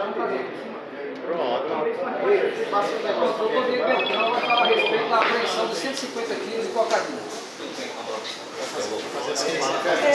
Pronto. Passa um negócio. Eu poderia perguntar vai falar a respeito da apreensão de 150 quilos de cocaína.